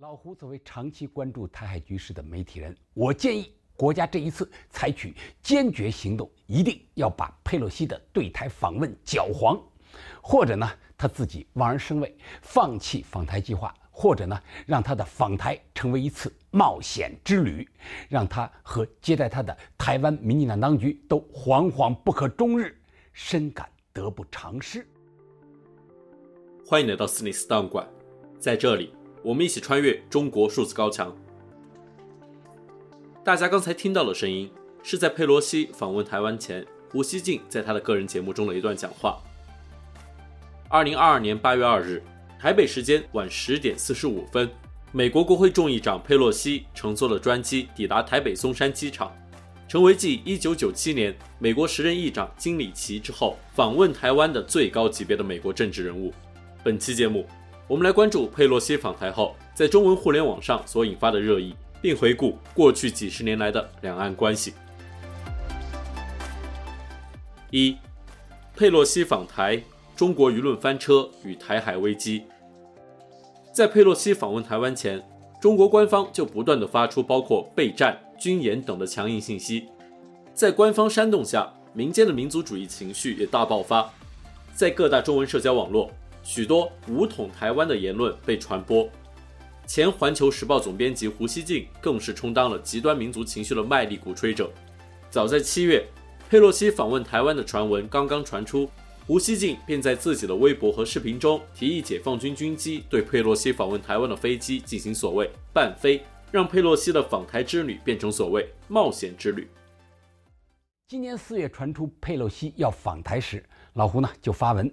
老胡作为长期关注台海局势的媒体人，我建议国家这一次采取坚决行动，一定要把佩洛西的对台访问搅黄，或者呢他自己望而生畏，放弃访台计划，或者呢让他的访台成为一次冒险之旅，让他和接待他的台湾民进党当局都惶惶不可终日，深感得不偿失。欢迎来到斯内斯档案馆，在这里。我们一起穿越中国数字高墙。大家刚才听到的声音，是在佩洛西访问台湾前，胡锡进在他的个人节目中的一段讲话。二零二二年八月二日，台北时间晚十点四十五分，美国国会众议长佩洛西乘坐了专机抵达台北松山机场，成为继一九九七年美国时任议长金里奇之后访问台湾的最高级别的美国政治人物。本期节目。我们来关注佩洛西访台后在中文互联网上所引发的热议，并回顾过去几十年来的两岸关系。一、佩洛西访台，中国舆论翻车与台海危机。在佩洛西访问台湾前，中国官方就不断地发出包括备战、军演等的强硬信息，在官方煽动下，民间的民族主义情绪也大爆发，在各大中文社交网络。许多“武统台湾”的言论被传播，前《环球时报》总编辑胡锡进更是充当了极端民族情绪的卖力鼓吹者。早在七月，佩洛西访问台湾的传闻刚刚传出，胡锡进便在自己的微博和视频中提议解放军军机对佩洛西访问台湾的飞机进行所谓“伴飞”，让佩洛西的访台之旅变成所谓“冒险之旅”。今年四月传出佩洛西要访台时，老胡呢就发文，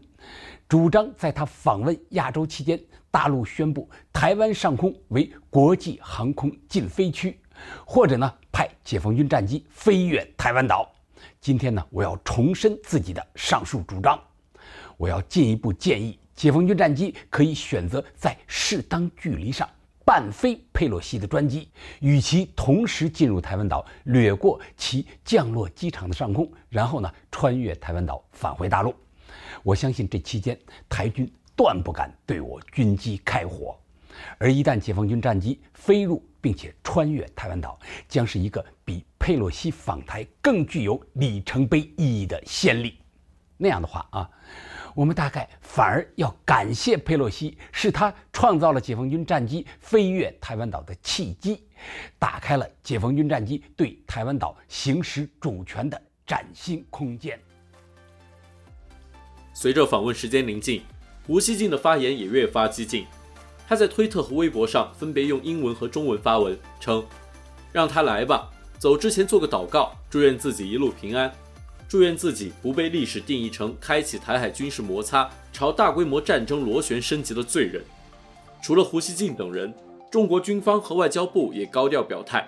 主张在他访问亚洲期间，大陆宣布台湾上空为国际航空禁飞区，或者呢派解放军战机飞越台湾岛。今天呢，我要重申自己的上述主张，我要进一步建议解放军战机可以选择在适当距离上。伴飞佩洛西的专机，与其同时进入台湾岛，掠过其降落机场的上空，然后呢穿越台湾岛返回大陆。我相信这期间台军断不敢对我军机开火，而一旦解放军战机飞入并且穿越台湾岛，将是一个比佩洛西访台更具有里程碑意义的先例。那样的话啊。我们大概反而要感谢佩洛西，是他创造了解放军战机飞越台湾岛的契机，打开了解放军战机对台湾岛行使主权的崭新空间。随着访问时间临近，吴锡进的发言也越发激进。他在推特和微博上分别用英文和中文发文，称：“让他来吧，走之前做个祷告，祝愿自己一路平安。”祝愿自己不被历史定义成开启台海军事摩擦、朝大规模战争螺旋升级的罪人。除了胡锡进等人，中国军方和外交部也高调表态。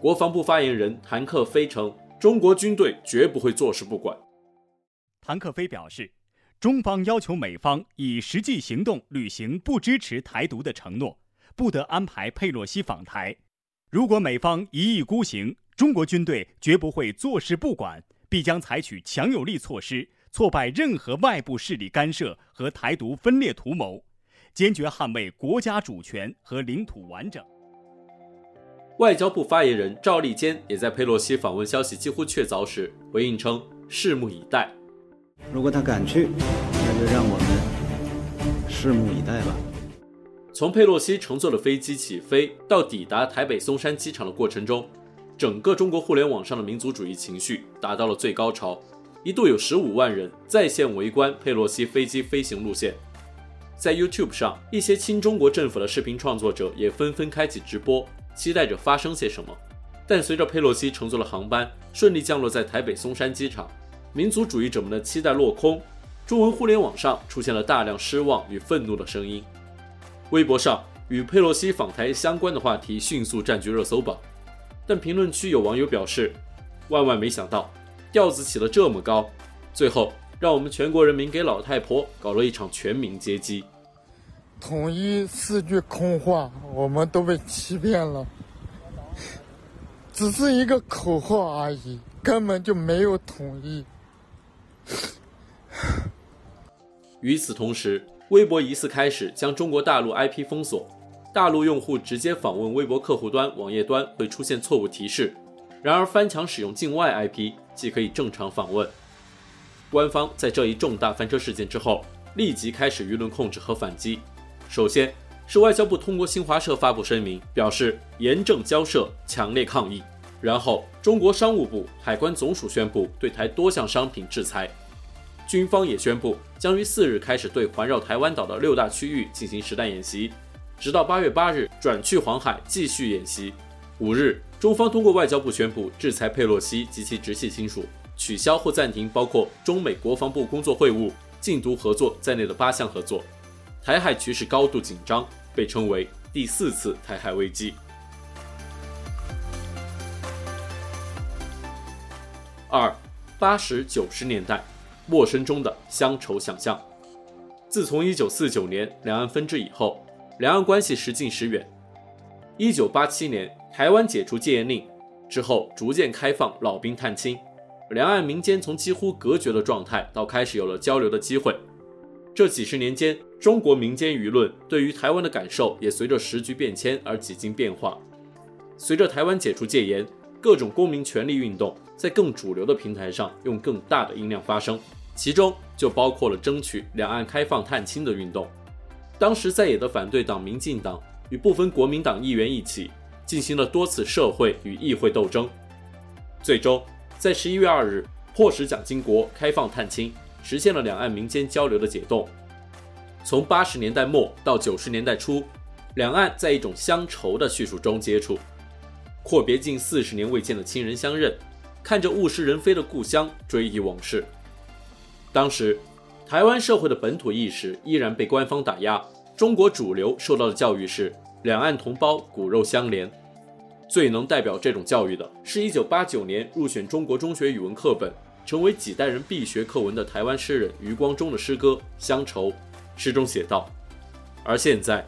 国防部发言人谭克飞称，中国军队绝不会坐视不管。谭克飞表示，中方要求美方以实际行动履行不支持台独的承诺，不得安排佩洛西访台。如果美方一意孤行，中国军队绝不会坐视不管。必将采取强有力措施，挫败任何外部势力干涉和台独分裂图谋，坚决捍卫国家主权和领土完整。外交部发言人赵立坚也在佩洛西访问消息几乎确凿时回应称：“拭目以待。如果他敢去，那就让我们拭目以待吧。”从佩洛西乘坐的飞机起飞到抵达台北松山机场的过程中。整个中国互联网上的民族主义情绪达到了最高潮，一度有十五万人在线围观佩洛西飞机飞行路线。在 YouTube 上，一些亲中国政府的视频创作者也纷纷开启直播，期待着发生些什么。但随着佩洛西乘坐的航班顺利降落在台北松山机场，民族主义者们的期待落空，中文互联网上出现了大量失望与愤怒的声音。微博上与佩洛西访台相关的话题迅速占据热搜榜。但评论区有网友表示，万万没想到，调子起了这么高，最后让我们全国人民给老太婆搞了一场全民接机。统一四句空话，我们都被欺骗了，只是一个口号而已，根本就没有统一。与此同时，微博疑似开始将中国大陆 IP 封锁。大陆用户直接访问微博客户端、网页端会出现错误提示。然而，翻墙使用境外 IP 即可以正常访问。官方在这一重大翻车事件之后，立即开始舆论控制和反击。首先是外交部通过新华社发布声明，表示严正交涉，强烈抗议。然后，中国商务部、海关总署宣布对台多项商品制裁。军方也宣布将于四日开始对环绕台湾岛的六大区域进行实弹演习，直到八月八日转去黄海继续演习。五日。中方通过外交部宣布制裁佩洛西及其直系亲属，取消或暂停包括中美国防部工作会晤、禁毒合作在内的八项合作。台海局势高度紧张，被称为第四次台海危机。二，八十九十年代，陌生中的乡愁想象。自从一九四九年两岸分治以后，两岸关系时近时远。一九八七年。台湾解除戒严令之后，逐渐开放老兵探亲，两岸民间从几乎隔绝的状态到开始有了交流的机会。这几十年间，中国民间舆论对于台湾的感受也随着时局变迁而几经变化。随着台湾解除戒严，各种公民权利运动在更主流的平台上用更大的音量发声，其中就包括了争取两岸开放探亲的运动。当时在野的反对党民进党与部分国民党议员一起。进行了多次社会与议会斗争，最终在十一月二日迫使蒋经国开放探亲，实现了两岸民间交流的解冻。从八十年代末到九十年代初，两岸在一种乡愁的叙述中接触，阔别近四十年未见的亲人相认，看着物是人非的故乡追忆往事。当时，台湾社会的本土意识依然被官方打压，中国主流受到的教育是。两岸同胞骨肉相连，最能代表这种教育的是1989年入选中国中学语文课本，成为几代人必学课文的台湾诗人余光中的诗歌《乡愁》。诗中写道：“而现在，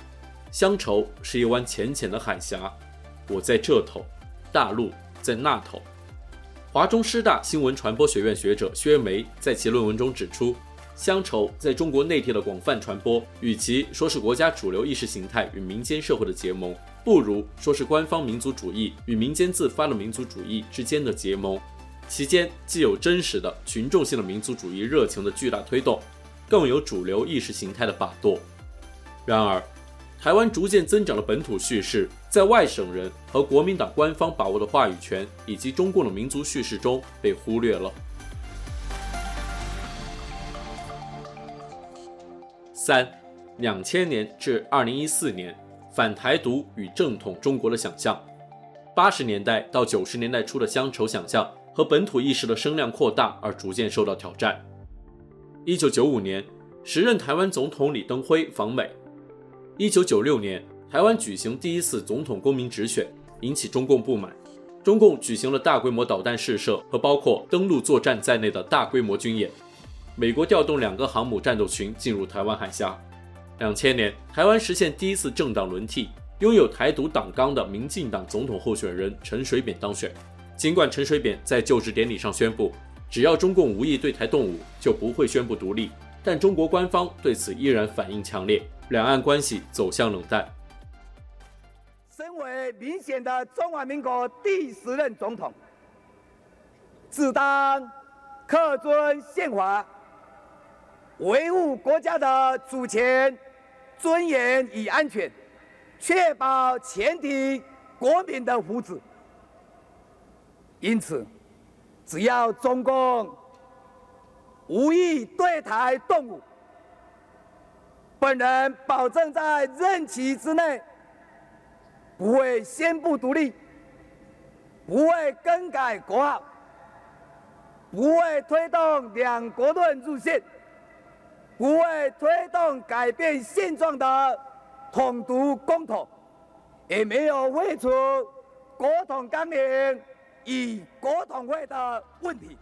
乡愁是一湾浅浅的海峡，我在这头，大陆在那头。”华中师大新闻传播学院学者薛梅在其论文中指出。乡愁在中国内地的广泛传播，与其说是国家主流意识形态与民间社会的结盟，不如说是官方民族主义与民间自发的民族主义之间的结盟。其间既有真实的群众性的民族主义热情的巨大推动，更有主流意识形态的把舵。然而，台湾逐渐增长的本土叙事，在外省人和国民党官方把握的话语权以及中共的民族叙事中被忽略了。三，两千年至二零一四年，反台独与正统中国的想象。八十年代到九十年代初的乡愁想象和本土意识的声量扩大而逐渐受到挑战。一九九五年，时任台湾总统李登辉访美。一九九六年，台湾举行第一次总统公民直选，引起中共不满。中共举行了大规模导弹试射和包括登陆作战在内的大规模军演。美国调动两个航母战斗群进入台湾海峡。两千年，台湾实现第一次政党轮替，拥有台独党纲的民进党总统候选人陈水扁当选。尽管陈水扁在就职典礼上宣布，只要中共无意对台动武，就不会宣布独立，但中国官方对此依然反应强烈，两岸关系走向冷淡。身为明显的中华民国第十任总统，自当恪遵宪法。维护国家的主权、尊严与安全，确保全体国民的福祉。因此，只要中共无意对台动武，本人保证在任期之内不会宣布独立，不会更改国号，不会推动两国论路线。不会推动改变现状的统独公投，也没有废除国统纲领与国统会的问题。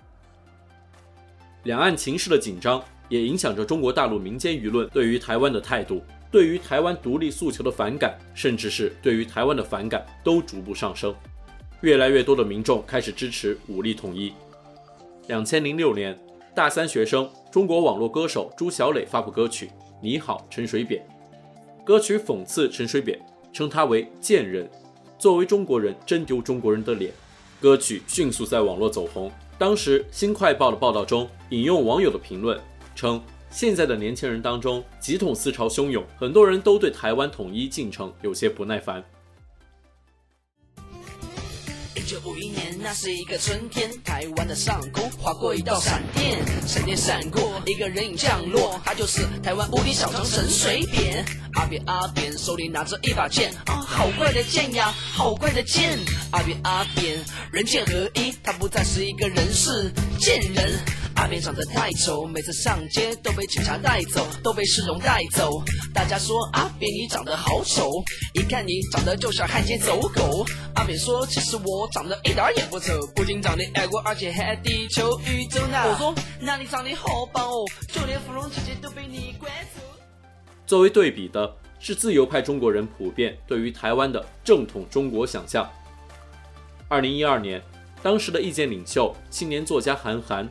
两岸情势的紧张也影响着中国大陆民间舆论对于台湾的态度，对于台湾独立诉求的反感，甚至是对于台湾的反感都逐步上升。越来越多的民众开始支持武力统一。两千零六年，大三学生。中国网络歌手朱小磊发布歌曲《你好，陈水扁》。歌曲讽刺陈水扁称他为贱人。作为中国人，真丢中国人的脸。歌曲迅速在网络走红。当时《新快报》的报道中引用网友的评论称，现在的年轻人当中急统思潮汹涌，很多人都对台湾统一进程有些不耐烦。一九五一年，那是一个春天，台湾的上空划过一道闪电，闪电闪过，一个人影降落，他就是台湾无敌小强陈水扁。阿扁阿扁手里拿着一把剑，啊，好怪的剑呀，好怪的剑。阿扁阿扁人剑合一，他不再是一个人，是贱人。阿扁长得太丑，每次上街都被警察带走，都被市容带走。大家说阿扁你长得好丑，一看你长得就像汉奸走狗。阿扁说其实我长得一点也不丑，不仅长得爱国，而且还地球宇宙呢。我说那你长得好棒哦，就连芙蓉姐姐都被你拐走。作为对比的是自由派中国人普遍对于台湾的正统中国想象。二零一二年，当时的意见领袖、青年作家韩寒。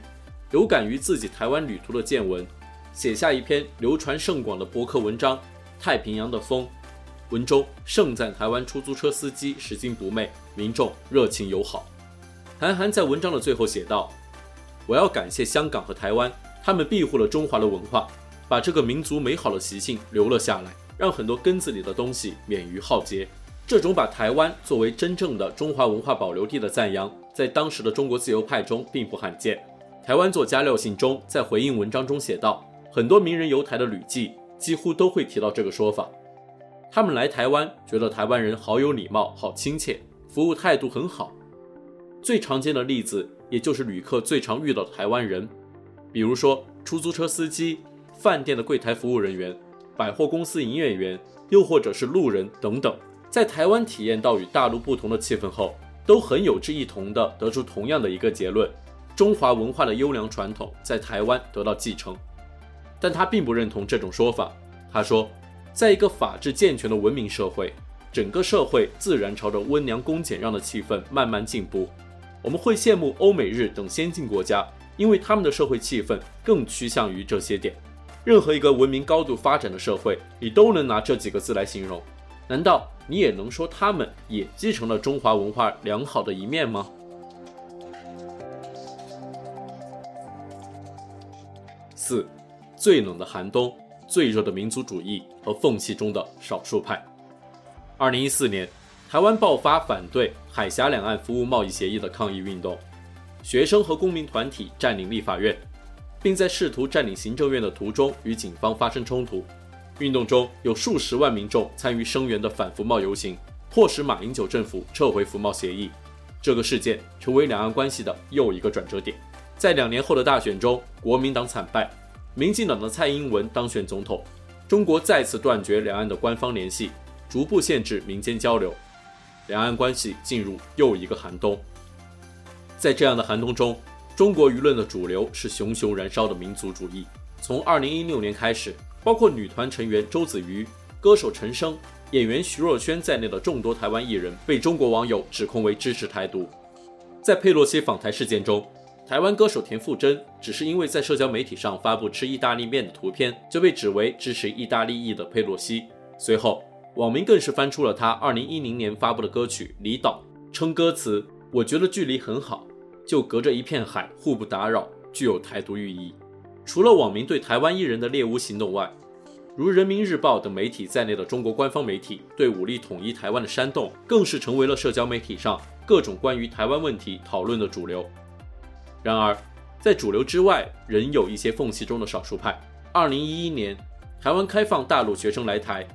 有感于自己台湾旅途的见闻，写下一篇流传甚广的博客文章《太平洋的风》，文中盛赞台湾出租车司机拾金不昧，民众热情友好。韩寒在文章的最后写道：“我要感谢香港和台湾，他们庇护了中华的文化，把这个民族美好的习性留了下来，让很多根子里的东西免于浩劫。这种把台湾作为真正的中华文化保留地的赞扬，在当时的中国自由派中并不罕见。”台湾作家廖信忠在回应文章中写道：“很多名人游台的旅记几乎都会提到这个说法。他们来台湾，觉得台湾人好有礼貌、好亲切，服务态度很好。最常见的例子，也就是旅客最常遇到的台湾人，比如说出租车司机、饭店的柜台服务人员、百货公司营业员，又或者是路人等等，在台湾体验到与大陆不同的气氛后，都很有志一同地得出同样的一个结论。”中华文化的优良传统在台湾得到继承，但他并不认同这种说法。他说，在一个法治健全的文明社会，整个社会自然朝着温良恭俭让的气氛慢慢进步。我们会羡慕欧美日等先进国家，因为他们的社会气氛更趋向于这些点。任何一个文明高度发展的社会，你都能拿这几个字来形容。难道你也能说他们也继承了中华文化良好的一面吗？四，最冷的寒冬，最热的民族主义和缝隙中的少数派。二零一四年，台湾爆发反对海峡两岸服务贸易协议的抗议运动，学生和公民团体占领立法院，并在试图占领行政院的途中与警方发生冲突。运动中有数十万民众参与声援的反服贸游行，迫使马英九政府撤回服贸协议。这个事件成为两岸关系的又一个转折点。在两年后的大选中，国民党惨败，民进党的蔡英文当选总统，中国再次断绝两岸的官方联系，逐步限制民间交流，两岸关系进入又一个寒冬。在这样的寒冬中，中国舆论的主流是熊熊燃烧的民族主义。从2016年开始，包括女团成员周子瑜、歌手陈升、演员徐若瑄在内的众多台湾艺人被中国网友指控为支持台独。在佩洛西访台事件中，台湾歌手田馥甄只是因为在社交媒体上发布吃意大利面的图片，就被指为支持意大利裔的佩洛西。随后，网民更是翻出了他2010年发布的歌曲《离岛》，称歌词“我觉得距离很好，就隔着一片海，互不打扰”，具有台独寓意。除了网民对台湾艺人的猎巫行动外，如人民日报等媒体在内的中国官方媒体对武力统一台湾的煽动，更是成为了社交媒体上各种关于台湾问题讨论的主流。然而，在主流之外，仍有一些缝隙中的少数派。二零一一年，台湾开放大陆学生来台，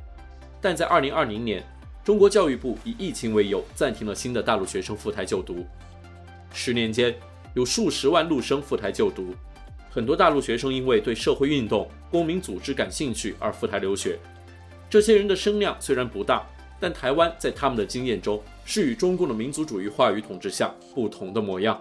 但在二零二零年，中国教育部以疫情为由暂停了新的大陆学生赴台就读。十年间，有数十万陆生赴台就读，很多大陆学生因为对社会运动、公民组织感兴趣而赴台留学。这些人的声量虽然不大，但台湾在他们的经验中是与中共的民族主义话语统治下不同的模样。